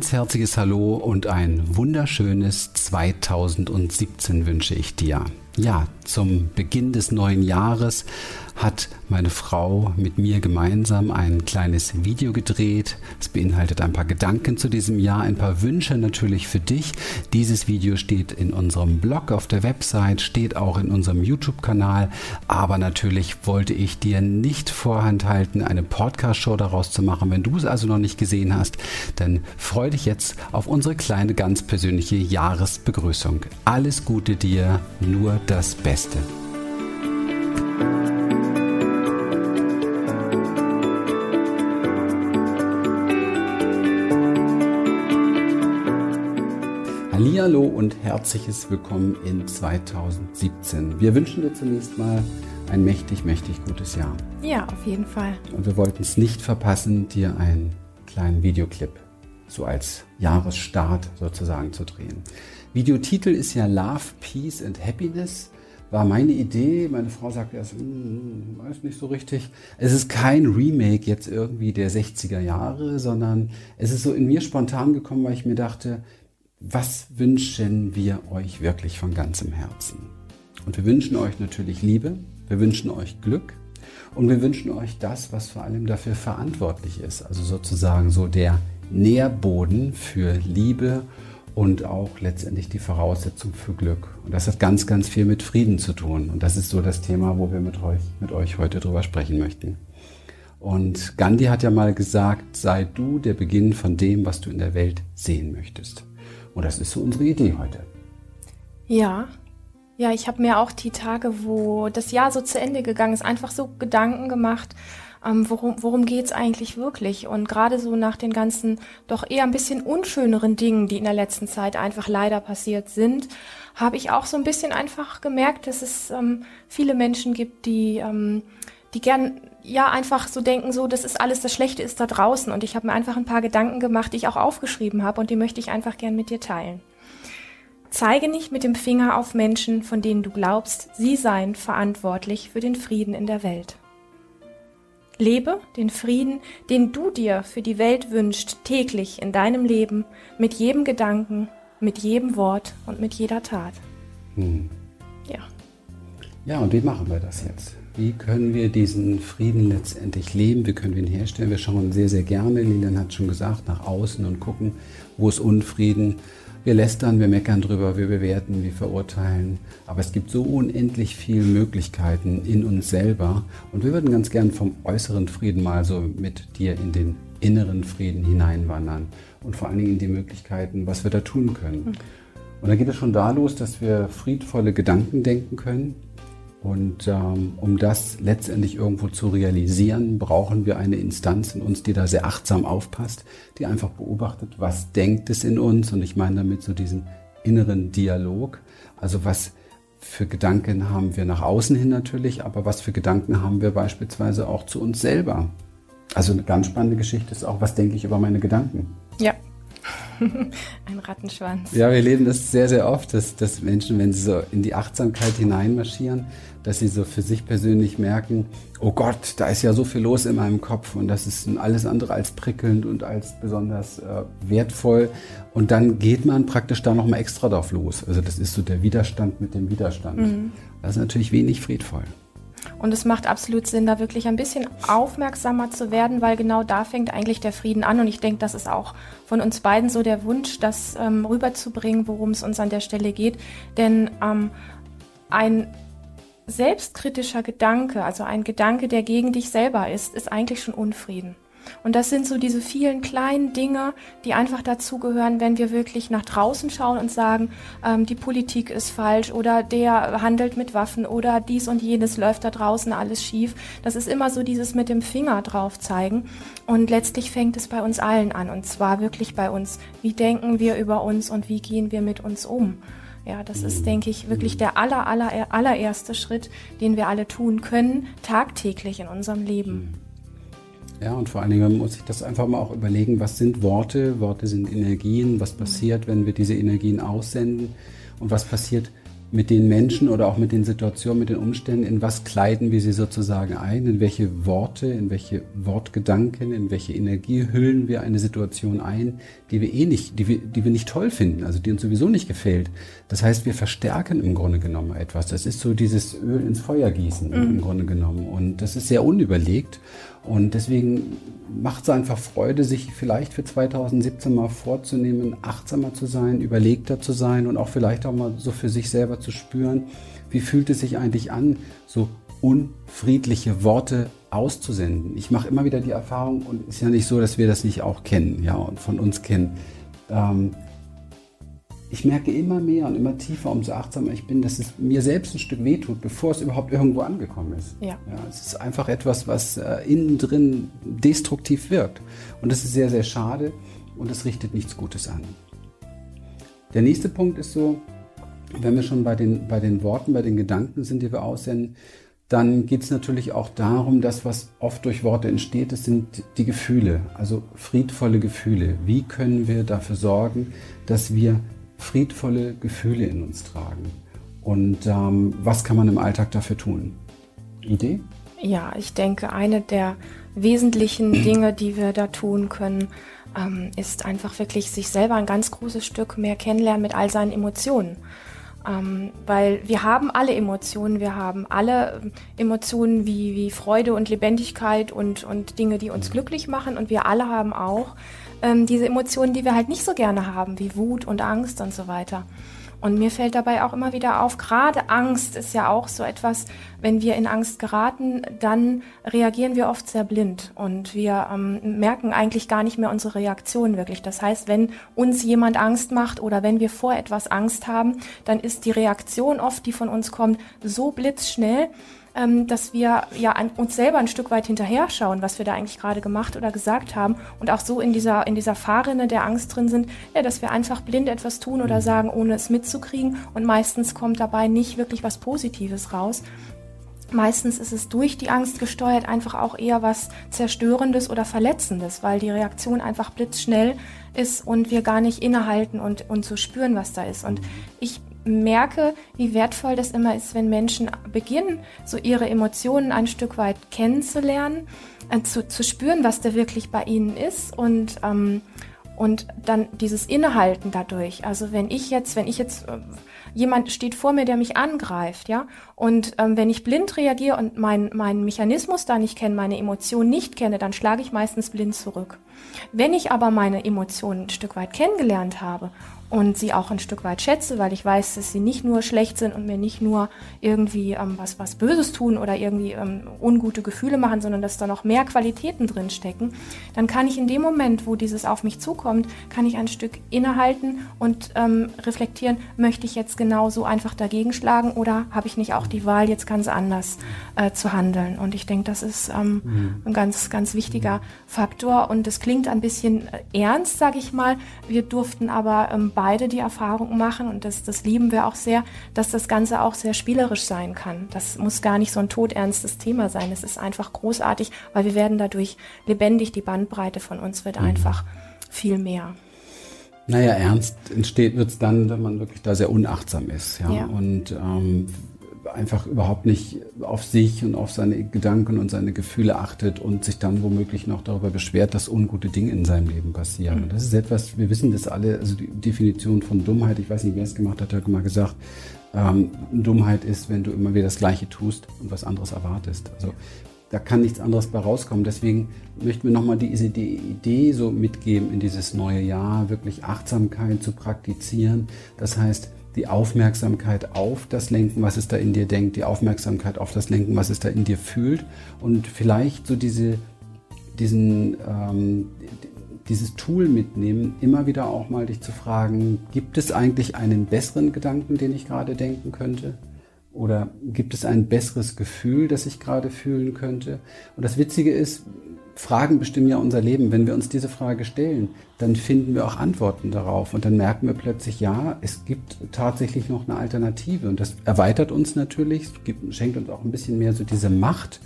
ganz herzliches Hallo und ein wunderschönes 2017 wünsche ich dir. Ja, zum Beginn des neuen Jahres hat meine Frau mit mir gemeinsam ein kleines Video gedreht. Es beinhaltet ein paar Gedanken zu diesem Jahr, ein paar Wünsche natürlich für dich. Dieses Video steht in unserem Blog auf der Website, steht auch in unserem YouTube-Kanal. Aber natürlich wollte ich dir nicht vorhand halten, eine Podcast-Show daraus zu machen. Wenn du es also noch nicht gesehen hast, dann freu dich jetzt auf unsere kleine, ganz persönliche Jahresbegrüßung. Alles Gute dir, nur das Beste. Hallihallo und herzliches Willkommen in 2017. Wir wünschen dir zunächst mal ein mächtig, mächtig gutes Jahr. Ja, auf jeden Fall. Und wir wollten es nicht verpassen, dir einen kleinen Videoclip so als Jahresstart sozusagen zu drehen. Videotitel ist ja Love, Peace and Happiness. War meine Idee. Meine Frau sagte erst, hm, weiß nicht so richtig. Es ist kein Remake jetzt irgendwie der 60er Jahre, sondern es ist so in mir spontan gekommen, weil ich mir dachte, was wünschen wir euch wirklich von ganzem Herzen? Und wir wünschen euch natürlich Liebe, wir wünschen euch Glück und wir wünschen euch das, was vor allem dafür verantwortlich ist. Also sozusagen so der Nährboden für Liebe und auch letztendlich die Voraussetzung für Glück. Und das hat ganz, ganz viel mit Frieden zu tun. Und das ist so das Thema, wo wir mit euch, mit euch heute drüber sprechen möchten. Und Gandhi hat ja mal gesagt, sei du der Beginn von dem, was du in der Welt sehen möchtest. Und das ist so unsere Idee heute. Ja, ja, ich habe mir auch die Tage, wo das Jahr so zu Ende gegangen ist, einfach so Gedanken gemacht, ähm, worum, worum geht's eigentlich wirklich? Und gerade so nach den ganzen doch eher ein bisschen unschöneren Dingen, die in der letzten Zeit einfach leider passiert sind, habe ich auch so ein bisschen einfach gemerkt, dass es ähm, viele Menschen gibt, die, ähm, die gern ja einfach so denken, so das ist alles, das Schlechte ist da draußen. Und ich habe mir einfach ein paar Gedanken gemacht, die ich auch aufgeschrieben habe und die möchte ich einfach gern mit dir teilen. Zeige nicht mit dem Finger auf Menschen, von denen du glaubst, sie seien verantwortlich für den Frieden in der Welt. Lebe den Frieden, den du dir für die Welt wünschst, täglich in deinem Leben, mit jedem Gedanken, mit jedem Wort und mit jeder Tat. Hm. Ja. Ja, und wie machen wir das jetzt? Wie können wir diesen Frieden letztendlich leben? Wie können wir ihn herstellen? Wir schauen sehr, sehr gerne, Lilian hat schon gesagt, nach außen und gucken, wo ist Unfrieden. Wir lästern, wir meckern drüber, wir bewerten, wir verurteilen. Aber es gibt so unendlich viele Möglichkeiten in uns selber. Und wir würden ganz gern vom äußeren Frieden mal so mit dir in den inneren Frieden hineinwandern. Und vor allen Dingen in die Möglichkeiten, was wir da tun können. Und da geht es schon da los, dass wir friedvolle Gedanken denken können, und ähm, um das letztendlich irgendwo zu realisieren, brauchen wir eine Instanz in uns, die da sehr achtsam aufpasst, die einfach beobachtet, was denkt es in uns. Und ich meine damit so diesen inneren Dialog. Also was für Gedanken haben wir nach außen hin natürlich, aber was für Gedanken haben wir beispielsweise auch zu uns selber. Also eine ganz spannende Geschichte ist auch, was denke ich über meine Gedanken. Ja, Ein Rattenschwanz. Ja, wir leben das sehr, sehr oft, dass, dass Menschen, wenn sie so in die Achtsamkeit hineinmarschieren, dass sie so für sich persönlich merken, oh Gott, da ist ja so viel los in meinem Kopf und das ist alles andere als prickelnd und als besonders äh, wertvoll. Und dann geht man praktisch da nochmal extra drauf los. Also das ist so der Widerstand mit dem Widerstand. Mhm. Das ist natürlich wenig friedvoll. Und es macht absolut Sinn, da wirklich ein bisschen aufmerksamer zu werden, weil genau da fängt eigentlich der Frieden an. Und ich denke, das ist auch von uns beiden so der Wunsch, das ähm, rüberzubringen, worum es uns an der Stelle geht. Denn ähm, ein selbstkritischer Gedanke, also ein Gedanke, der gegen dich selber ist, ist eigentlich schon Unfrieden. Und das sind so diese vielen kleinen Dinge, die einfach dazugehören, wenn wir wirklich nach draußen schauen und sagen, ähm, die Politik ist falsch oder der handelt mit Waffen oder dies und jenes läuft da draußen alles schief. Das ist immer so dieses mit dem Finger drauf zeigen. Und letztlich fängt es bei uns allen an. Und zwar wirklich bei uns. Wie denken wir über uns und wie gehen wir mit uns um? Ja, das ist, denke ich, wirklich der aller, aller, allererste Schritt, den wir alle tun können, tagtäglich in unserem Leben. Ja, und vor allen Dingen muss ich das einfach mal auch überlegen, was sind Worte? Worte sind Energien. Was passiert, wenn wir diese Energien aussenden? Und was passiert, mit den Menschen oder auch mit den Situationen, mit den Umständen, in was kleiden wir sie sozusagen ein, in welche Worte, in welche Wortgedanken, in welche Energie hüllen wir eine Situation ein, die wir eh nicht, die wir, die wir nicht toll finden, also die uns sowieso nicht gefällt. Das heißt, wir verstärken im Grunde genommen etwas. Das ist so dieses Öl ins Feuer gießen mhm. im Grunde genommen. Und das ist sehr unüberlegt. Und deswegen macht es einfach Freude, sich vielleicht für 2017 mal vorzunehmen, achtsamer zu sein, überlegter zu sein und auch vielleicht auch mal so für sich selber zu spüren, wie fühlt es sich eigentlich an, so unfriedliche Worte auszusenden. Ich mache immer wieder die Erfahrung und es ist ja nicht so, dass wir das nicht auch kennen, ja, und von uns kennen. Ähm, ich merke immer mehr und immer tiefer, umso achtsamer ich bin, dass es mir selbst ein Stück wehtut, bevor es überhaupt irgendwo angekommen ist. Ja. ja es ist einfach etwas, was äh, innen drin destruktiv wirkt. Und das ist sehr, sehr schade und es richtet nichts Gutes an. Der nächste Punkt ist so, wenn wir schon bei den, bei den Worten, bei den Gedanken sind, die wir aussenden, dann geht es natürlich auch darum, dass was oft durch Worte entsteht, das sind die Gefühle, also friedvolle Gefühle. Wie können wir dafür sorgen, dass wir friedvolle Gefühle in uns tragen. Und ähm, was kann man im Alltag dafür tun? Idee? Ja, ich denke, eine der wesentlichen Dinge, die wir da tun können, ähm, ist einfach wirklich sich selber ein ganz großes Stück mehr kennenlernen mit all seinen Emotionen. Ähm, weil wir haben alle Emotionen, wir haben alle Emotionen wie, wie Freude und Lebendigkeit und, und Dinge, die uns glücklich machen und wir alle haben auch ähm, diese Emotionen, die wir halt nicht so gerne haben, wie Wut und Angst und so weiter. Und mir fällt dabei auch immer wieder auf, gerade Angst ist ja auch so etwas, wenn wir in Angst geraten, dann reagieren wir oft sehr blind und wir ähm, merken eigentlich gar nicht mehr unsere Reaktion wirklich. Das heißt, wenn uns jemand Angst macht oder wenn wir vor etwas Angst haben, dann ist die Reaktion oft, die von uns kommt, so blitzschnell, ähm, dass wir ja an uns selber ein Stück weit hinterher schauen, was wir da eigentlich gerade gemacht oder gesagt haben und auch so in dieser, in dieser Fahrrinne der Angst drin sind, ja, dass wir einfach blind etwas tun oder mhm. sagen, ohne es mitzukriegen und meistens kommt dabei nicht wirklich was Positives raus. Meistens ist es durch die Angst gesteuert einfach auch eher was Zerstörendes oder Verletzendes, weil die Reaktion einfach blitzschnell ist und wir gar nicht innehalten und, und so spüren, was da ist. Und ich merke, wie wertvoll das immer ist, wenn Menschen beginnen, so ihre Emotionen ein Stück weit kennenzulernen, äh, zu, zu spüren, was da wirklich bei ihnen ist und ähm, und dann dieses Innehalten dadurch. Also wenn ich jetzt, wenn ich jetzt äh, jemand steht vor mir, der mich angreift, ja, und ähm, wenn ich blind reagiere und meinen mein Mechanismus da nicht kenne, meine Emotionen nicht kenne, dann schlage ich meistens blind zurück. Wenn ich aber meine Emotionen ein Stück weit kennengelernt habe und sie auch ein Stück weit schätze, weil ich weiß, dass sie nicht nur schlecht sind und mir nicht nur irgendwie ähm, was, was Böses tun oder irgendwie ähm, ungute Gefühle machen, sondern dass da noch mehr Qualitäten drin stecken, dann kann ich in dem Moment, wo dieses auf mich zukommt, kann ich ein Stück innehalten und ähm, reflektieren, möchte ich jetzt genauso einfach dagegen schlagen oder habe ich nicht auch die Wahl, jetzt ganz anders äh, zu handeln? Und ich denke, das ist ähm, mhm. ein ganz, ganz wichtiger Faktor und das klingt ein bisschen äh, ernst, sage ich mal. Wir durften aber ähm, beide die Erfahrung machen und das, das lieben wir auch sehr, dass das Ganze auch sehr spielerisch sein kann. Das muss gar nicht so ein todernstes Thema sein. Es ist einfach großartig, weil wir werden dadurch lebendig. Die Bandbreite von uns wird mhm. einfach viel mehr. Naja, ernst entsteht wird es dann, wenn man wirklich da sehr unachtsam ist. Ja? ja. Und ähm, einfach überhaupt nicht auf sich und auf seine Gedanken und seine Gefühle achtet und sich dann womöglich noch darüber beschwert, dass ungute Dinge in seinem Leben passieren. Und das ist etwas, wir wissen das alle, also die Definition von Dummheit, ich weiß nicht, wer es gemacht hat, hat mal gesagt, ähm, Dummheit ist, wenn du immer wieder das Gleiche tust und was anderes erwartest. Also da kann nichts anderes bei rauskommen. Deswegen möchten wir nochmal diese die Idee so mitgeben in dieses neue Jahr, wirklich Achtsamkeit zu praktizieren. Das heißt, die Aufmerksamkeit auf das Lenken, was es da in dir denkt, die Aufmerksamkeit auf das Lenken, was es da in dir fühlt und vielleicht so diese, diesen, ähm, dieses Tool mitnehmen, immer wieder auch mal dich zu fragen, gibt es eigentlich einen besseren Gedanken, den ich gerade denken könnte? Oder gibt es ein besseres Gefühl, das ich gerade fühlen könnte? Und das Witzige ist, Fragen bestimmen ja unser Leben. Wenn wir uns diese Frage stellen, dann finden wir auch Antworten darauf. Und dann merken wir plötzlich, ja, es gibt tatsächlich noch eine Alternative. Und das erweitert uns natürlich, gibt, schenkt uns auch ein bisschen mehr so diese Macht.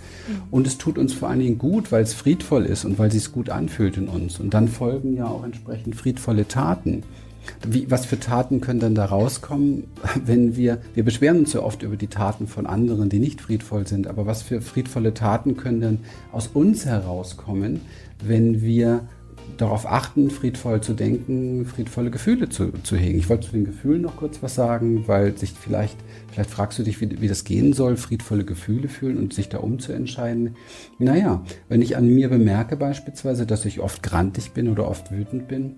Und es tut uns vor allen Dingen gut, weil es friedvoll ist und weil es sich gut anfühlt in uns. Und dann folgen ja auch entsprechend friedvolle Taten. Wie, was für Taten können dann da rauskommen, wenn wir, wir beschweren uns so oft über die Taten von anderen, die nicht friedvoll sind, aber was für friedvolle Taten können dann aus uns herauskommen, wenn wir darauf achten, friedvoll zu denken, friedvolle Gefühle zu, zu hegen. Ich wollte zu den Gefühlen noch kurz was sagen, weil sich vielleicht, vielleicht fragst du dich, wie, wie das gehen soll, friedvolle Gefühle fühlen und sich da umzuentscheiden. Naja, wenn ich an mir bemerke beispielsweise, dass ich oft grantig bin oder oft wütend bin,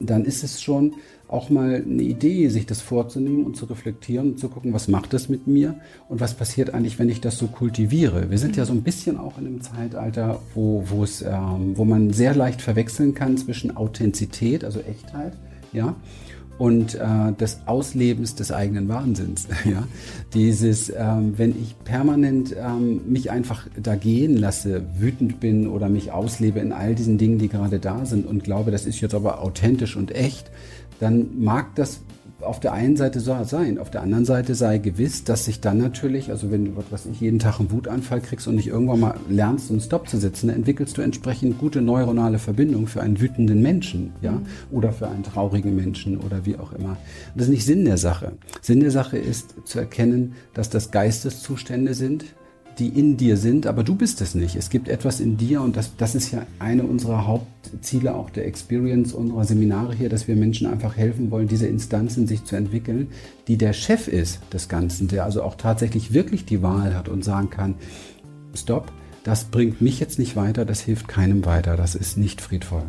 dann ist es schon auch mal eine Idee, sich das vorzunehmen und zu reflektieren und zu gucken, was macht das mit mir und was passiert eigentlich, wenn ich das so kultiviere. Wir sind ja so ein bisschen auch in einem Zeitalter, wo, wo, es, ähm, wo man sehr leicht verwechseln kann zwischen Authentizität, also Echtheit, ja, und äh, des Auslebens des eigenen Wahnsinns. ja? Dieses, ähm, wenn ich permanent ähm, mich einfach da gehen lasse, wütend bin oder mich auslebe in all diesen Dingen, die gerade da sind und glaube, das ist jetzt aber authentisch und echt, dann mag das auf der einen Seite so sein, auf der anderen Seite sei gewiss, dass sich dann natürlich, also wenn du was ich jeden Tag einen Wutanfall kriegst und nicht irgendwann mal lernst, einen Stopp zu setzen, dann entwickelst du entsprechend gute neuronale Verbindungen für einen wütenden Menschen, ja, mhm. oder für einen traurigen Menschen oder wie auch immer. Das ist nicht Sinn der Sache. Sinn der Sache ist zu erkennen, dass das Geisteszustände sind, die in dir sind, aber du bist es nicht. Es gibt etwas in dir und das, das ist ja eine unserer Hauptziele auch der Experience unserer Seminare hier, dass wir Menschen einfach helfen wollen, diese Instanzen sich zu entwickeln, die der Chef ist des Ganzen, der also auch tatsächlich wirklich die Wahl hat und sagen kann, stopp, das bringt mich jetzt nicht weiter, das hilft keinem weiter, das ist nicht friedvoll.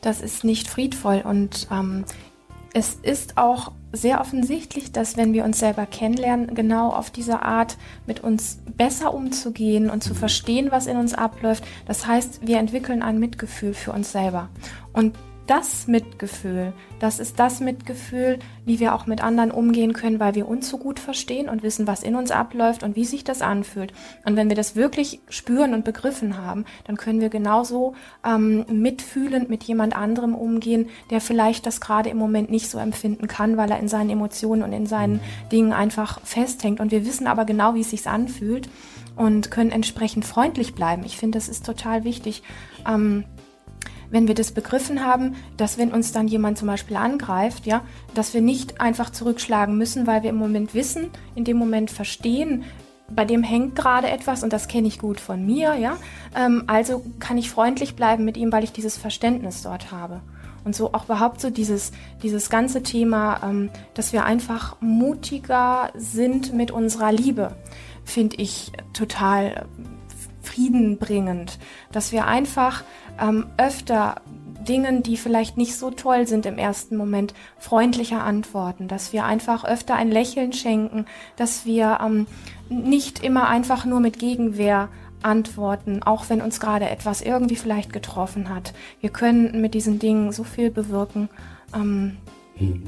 Das ist nicht friedvoll und ähm, es ist auch sehr offensichtlich, dass wenn wir uns selber kennenlernen, genau auf diese Art mit uns besser umzugehen und zu verstehen, was in uns abläuft. Das heißt, wir entwickeln ein Mitgefühl für uns selber. Und das Mitgefühl, das ist das Mitgefühl, wie wir auch mit anderen umgehen können, weil wir uns so gut verstehen und wissen, was in uns abläuft und wie sich das anfühlt. Und wenn wir das wirklich spüren und begriffen haben, dann können wir genauso ähm, mitfühlend mit jemand anderem umgehen, der vielleicht das gerade im Moment nicht so empfinden kann, weil er in seinen Emotionen und in seinen Dingen einfach festhängt. Und wir wissen aber genau, wie es sich anfühlt und können entsprechend freundlich bleiben. Ich finde, das ist total wichtig. Ähm, wenn wir das begriffen haben, dass wenn uns dann jemand zum Beispiel angreift, ja, dass wir nicht einfach zurückschlagen müssen, weil wir im Moment wissen, in dem Moment verstehen, bei dem hängt gerade etwas und das kenne ich gut von mir, ja. Ähm, also kann ich freundlich bleiben mit ihm, weil ich dieses Verständnis dort habe. Und so auch überhaupt so dieses, dieses ganze Thema, ähm, dass wir einfach mutiger sind mit unserer Liebe, finde ich total friedenbringend. Dass wir einfach ähm, öfter Dingen, die vielleicht nicht so toll sind im ersten Moment, freundlicher antworten, dass wir einfach öfter ein Lächeln schenken, dass wir ähm, nicht immer einfach nur mit Gegenwehr antworten, auch wenn uns gerade etwas irgendwie vielleicht getroffen hat. Wir können mit diesen Dingen so viel bewirken. Ähm, hm.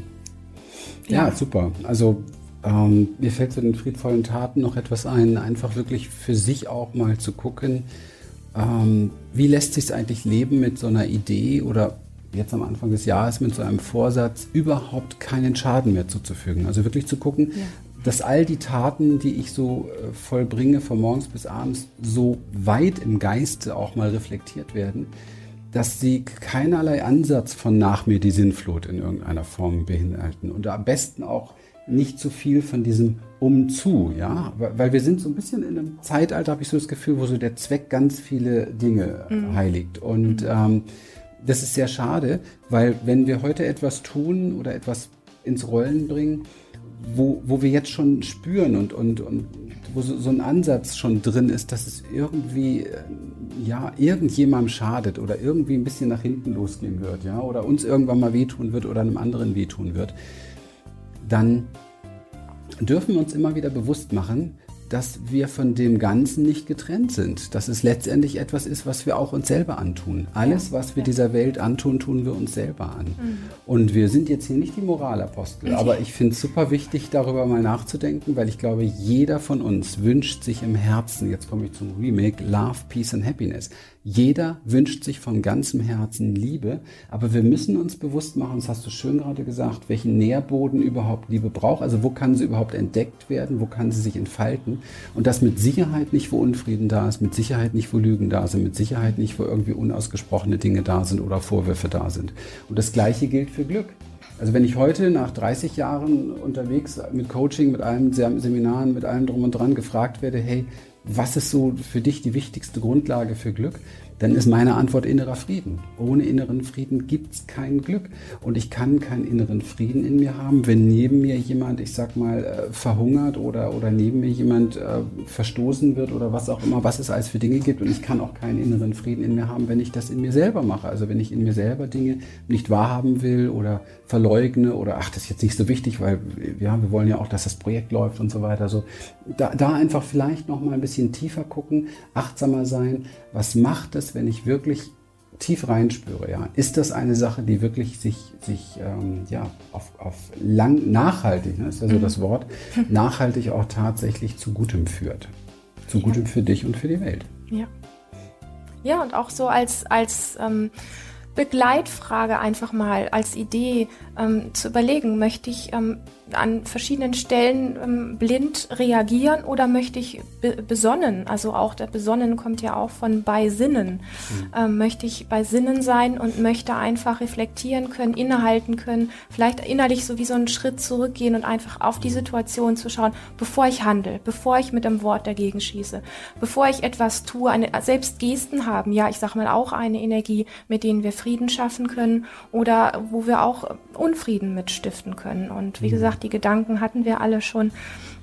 ja, ja, super. Also ähm, mir fällt zu den friedvollen Taten noch etwas ein, einfach wirklich für sich auch mal zu gucken, ähm, wie lässt sich es eigentlich leben mit so einer Idee oder jetzt am Anfang des Jahres mit so einem Vorsatz, überhaupt keinen Schaden mehr zuzufügen. Also wirklich zu gucken, ja. dass all die Taten, die ich so äh, vollbringe, von morgens bis abends, so weit im Geiste auch mal reflektiert werden, dass sie keinerlei Ansatz von nach mir die Sinnflut in irgendeiner Form beinhalten und am besten auch nicht zu viel von diesem Umzu, ja, weil wir sind so ein bisschen in einem Zeitalter, habe ich so das Gefühl, wo so der Zweck ganz viele Dinge mhm. heiligt und mhm. ähm, das ist sehr schade, weil wenn wir heute etwas tun oder etwas ins Rollen bringen, wo, wo wir jetzt schon spüren und, und, und wo so, so ein Ansatz schon drin ist, dass es irgendwie äh, ja irgendjemandem schadet oder irgendwie ein bisschen nach hinten losgehen wird, ja, oder uns irgendwann mal wehtun wird oder einem anderen wehtun wird, dann dürfen wir uns immer wieder bewusst machen, dass wir von dem Ganzen nicht getrennt sind. Dass es letztendlich etwas ist, was wir auch uns selber antun. Alles, was wir dieser Welt antun, tun wir uns selber an. Mhm. Und wir sind jetzt hier nicht die Moralapostel, aber ich finde es super wichtig, darüber mal nachzudenken, weil ich glaube, jeder von uns wünscht sich im Herzen, jetzt komme ich zum Remake, Love, Peace and Happiness. Jeder wünscht sich von ganzem Herzen Liebe, aber wir müssen uns bewusst machen, das hast du schön gerade gesagt, welchen Nährboden überhaupt Liebe braucht, also wo kann sie überhaupt entdeckt werden, wo kann sie sich entfalten und das mit Sicherheit nicht, wo Unfrieden da ist, mit Sicherheit nicht, wo Lügen da sind, mit Sicherheit nicht, wo irgendwie unausgesprochene Dinge da sind oder Vorwürfe da sind. Und das Gleiche gilt für Glück. Also wenn ich heute nach 30 Jahren unterwegs mit Coaching, mit allen Seminaren, mit allem drum und dran gefragt werde, hey, was ist so für dich die wichtigste Grundlage für Glück? Dann ist meine Antwort innerer Frieden. Ohne inneren Frieden gibt's kein Glück. Und ich kann keinen inneren Frieden in mir haben, wenn neben mir jemand, ich sag mal, äh, verhungert oder, oder neben mir jemand äh, verstoßen wird oder was auch immer, was es alles für Dinge gibt. Und ich kann auch keinen inneren Frieden in mir haben, wenn ich das in mir selber mache. Also wenn ich in mir selber Dinge nicht wahrhaben will oder verleugne oder ach, das ist jetzt nicht so wichtig, weil ja, wir wollen ja auch, dass das Projekt läuft und so weiter. So, da, da einfach vielleicht noch mal ein bisschen tiefer gucken, achtsamer sein. Was macht es, wenn ich wirklich tief reinspüre, ja, ist das eine Sache, die wirklich sich, sich ähm, ja, auf, auf lang nachhaltig, ne, ist ja so mhm. das Wort, nachhaltig auch tatsächlich zu Gutem führt. Zu ja. Gutem für dich und für die Welt. Ja. Ja, und auch so als, als ähm, Begleitfrage einfach mal als Idee ähm, zu überlegen, möchte ich ähm, an verschiedenen Stellen ähm, blind reagieren oder möchte ich be besonnen? Also auch der Besonnen kommt ja auch von bei Sinnen. Mhm. Ähm, möchte ich bei Sinnen sein und möchte einfach reflektieren können, innehalten können, vielleicht innerlich so wie so einen Schritt zurückgehen und einfach auf die Situation zu schauen, bevor ich handle, bevor ich mit einem Wort dagegen schieße, bevor ich etwas tue. Eine, selbst Gesten haben, ja, ich sag mal auch eine Energie, mit denen wir Frieden schaffen können oder wo wir auch Unfrieden mitstiften können. Und wie mhm. gesagt, die Gedanken hatten wir alle schon.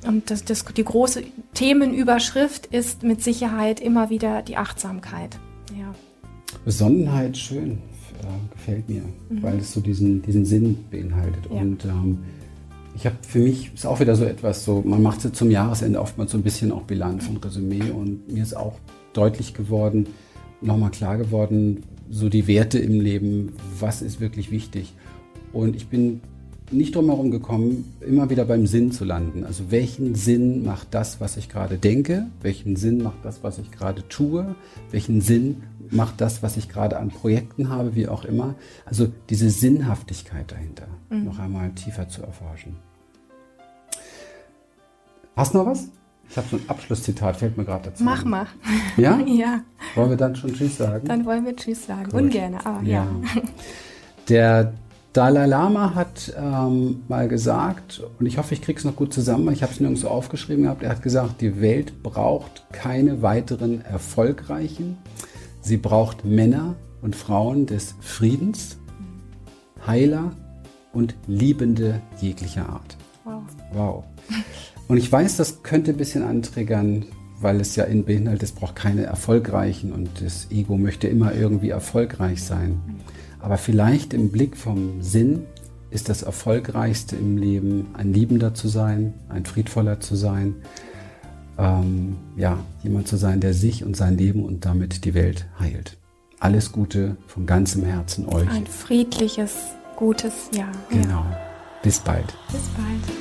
Und das, das, die große Themenüberschrift ist mit Sicherheit immer wieder die Achtsamkeit. Ja. Besonnenheit, schön, äh, gefällt mir, mhm. weil es so diesen, diesen Sinn beinhaltet. Ja. Und ähm, ich habe für mich ist auch wieder so etwas so, man macht zum Jahresende oftmals so ein bisschen auch Bilanz und Resümee und mir ist auch deutlich geworden, nochmal klar geworden, so die Werte im Leben, was ist wirklich wichtig. Und ich bin nicht drum herum gekommen, immer wieder beim Sinn zu landen. Also welchen Sinn macht das, was ich gerade denke? Welchen Sinn macht das, was ich gerade tue? Welchen Sinn macht das, was ich gerade an Projekten habe, wie auch immer? Also diese Sinnhaftigkeit dahinter mhm. noch einmal tiefer zu erforschen. Hast du noch was? Ich habe so ein Abschlusszitat, fällt mir gerade dazu. Mach mal. Ja? ja. Wollen wir dann schon Tschüss sagen? Dann wollen wir Tschüss sagen. Gut. Ungern, aber ja. ja. Der Dalai Lama hat ähm, mal gesagt, und ich hoffe, ich kriege es noch gut zusammen, ich habe es nirgends so aufgeschrieben gehabt, er hat gesagt, die Welt braucht keine weiteren Erfolgreichen. Sie braucht Männer und Frauen des Friedens, Heiler und Liebende jeglicher Art. Wow. Wow. Und ich weiß, das könnte ein bisschen antriggern, weil es ja in beinhaltet, es braucht keine Erfolgreichen und das Ego möchte immer irgendwie erfolgreich sein. Aber vielleicht im Blick vom Sinn ist das Erfolgreichste im Leben, ein Liebender zu sein, ein Friedvoller zu sein, ähm, ja, jemand zu sein, der sich und sein Leben und damit die Welt heilt. Alles Gute von ganzem Herzen euch. Ein friedliches, gutes Jahr. Genau. Bis bald. Bis bald.